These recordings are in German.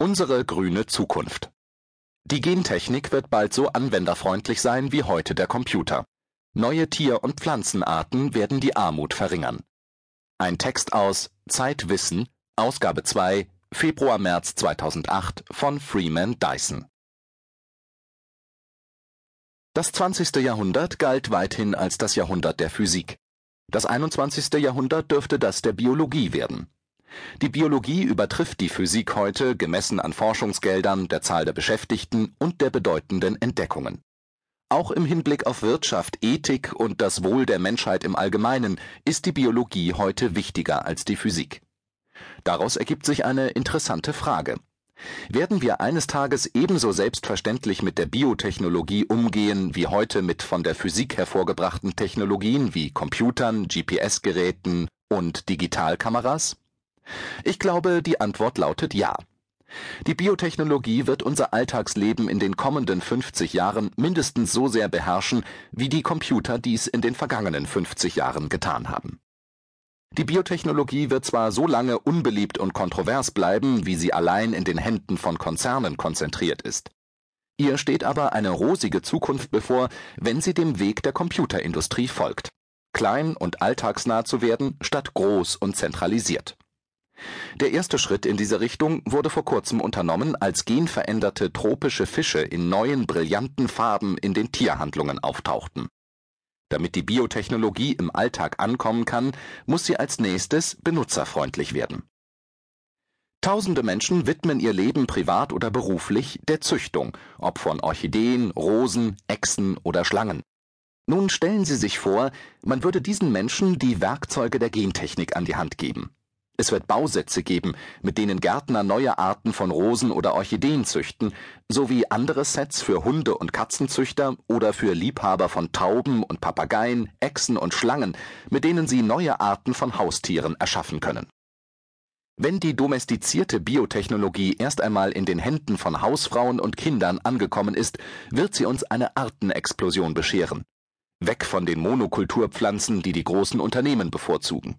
Unsere grüne Zukunft. Die Gentechnik wird bald so anwenderfreundlich sein wie heute der Computer. Neue Tier- und Pflanzenarten werden die Armut verringern. Ein Text aus Zeitwissen, Ausgabe 2, Februar-März 2008 von Freeman Dyson. Das 20. Jahrhundert galt weithin als das Jahrhundert der Physik. Das 21. Jahrhundert dürfte das der Biologie werden. Die Biologie übertrifft die Physik heute, gemessen an Forschungsgeldern, der Zahl der Beschäftigten und der bedeutenden Entdeckungen. Auch im Hinblick auf Wirtschaft, Ethik und das Wohl der Menschheit im Allgemeinen ist die Biologie heute wichtiger als die Physik. Daraus ergibt sich eine interessante Frage. Werden wir eines Tages ebenso selbstverständlich mit der Biotechnologie umgehen wie heute mit von der Physik hervorgebrachten Technologien wie Computern, GPS-Geräten und Digitalkameras? Ich glaube, die Antwort lautet ja. Die Biotechnologie wird unser Alltagsleben in den kommenden 50 Jahren mindestens so sehr beherrschen, wie die Computer dies in den vergangenen 50 Jahren getan haben. Die Biotechnologie wird zwar so lange unbeliebt und kontrovers bleiben, wie sie allein in den Händen von Konzernen konzentriert ist. Ihr steht aber eine rosige Zukunft bevor, wenn sie dem Weg der Computerindustrie folgt. Klein und alltagsnah zu werden, statt groß und zentralisiert. Der erste Schritt in diese Richtung wurde vor kurzem unternommen, als genveränderte tropische Fische in neuen brillanten Farben in den Tierhandlungen auftauchten. Damit die Biotechnologie im Alltag ankommen kann, muss sie als nächstes benutzerfreundlich werden. Tausende Menschen widmen ihr Leben privat oder beruflich der Züchtung, ob von Orchideen, Rosen, Echsen oder Schlangen. Nun stellen Sie sich vor, man würde diesen Menschen die Werkzeuge der Gentechnik an die Hand geben. Es wird Bausätze geben, mit denen Gärtner neue Arten von Rosen oder Orchideen züchten, sowie andere Sets für Hunde- und Katzenzüchter oder für Liebhaber von Tauben und Papageien, Echsen und Schlangen, mit denen sie neue Arten von Haustieren erschaffen können. Wenn die domestizierte Biotechnologie erst einmal in den Händen von Hausfrauen und Kindern angekommen ist, wird sie uns eine Artenexplosion bescheren. Weg von den Monokulturpflanzen, die die großen Unternehmen bevorzugen.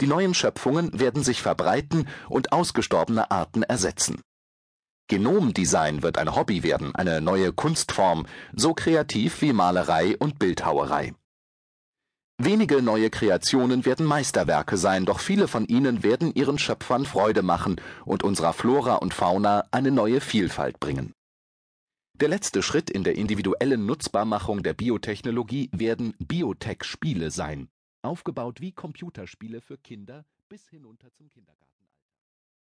Die neuen Schöpfungen werden sich verbreiten und ausgestorbene Arten ersetzen. Genomdesign wird ein Hobby werden, eine neue Kunstform, so kreativ wie Malerei und Bildhauerei. Wenige neue Kreationen werden Meisterwerke sein, doch viele von ihnen werden ihren Schöpfern Freude machen und unserer Flora und Fauna eine neue Vielfalt bringen. Der letzte Schritt in der individuellen Nutzbarmachung der Biotechnologie werden Biotech-Spiele sein aufgebaut wie Computerspiele für Kinder bis hinunter zum Kindergarten